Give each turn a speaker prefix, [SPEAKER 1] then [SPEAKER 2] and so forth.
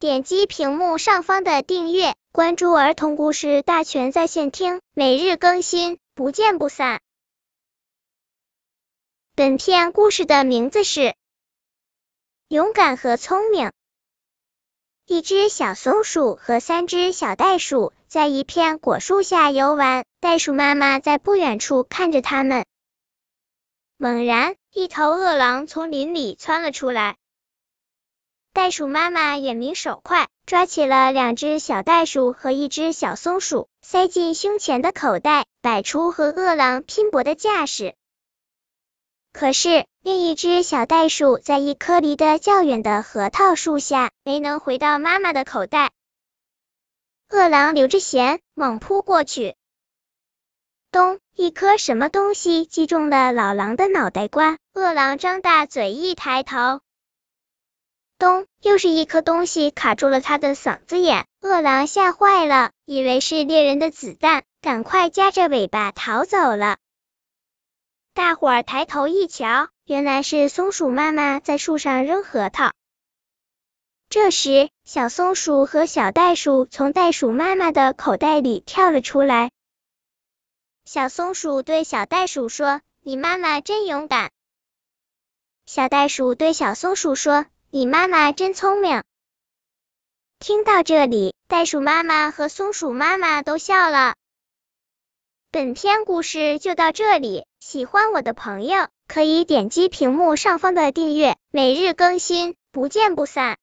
[SPEAKER 1] 点击屏幕上方的订阅，关注儿童故事大全在线听，每日更新，不见不散。本片故事的名字是《勇敢和聪明》。一只小松鼠和三只小袋鼠在一片果树下游玩，袋鼠妈妈在不远处看着它们。猛然，一头饿狼从林里窜了出来。袋鼠妈妈眼明手快，抓起了两只小袋鼠和一只小松鼠，塞进胸前的口袋，摆出和饿狼拼搏的架势。可是，另一只小袋鼠在一棵离得较远的核桃树下，没能回到妈妈的口袋。饿狼留着闲，猛扑过去。咚！一颗什么东西击中了老狼的脑袋瓜，饿狼张大嘴一抬头。咚！又是一颗东西卡住了他的嗓子眼，饿狼吓坏了，以为是猎人的子弹，赶快夹着尾巴逃走了。大伙儿抬头一瞧，原来是松鼠妈妈在树上扔核桃。这时，小松鼠和小袋鼠从袋鼠妈妈的口袋里跳了出来。小松鼠对小袋鼠说：“你妈妈真勇敢。”小袋鼠对小松鼠说。你妈妈真聪明。听到这里，袋鼠妈妈和松鼠妈妈都笑了。本篇故事就到这里，喜欢我的朋友可以点击屏幕上方的订阅，每日更新，不见不散。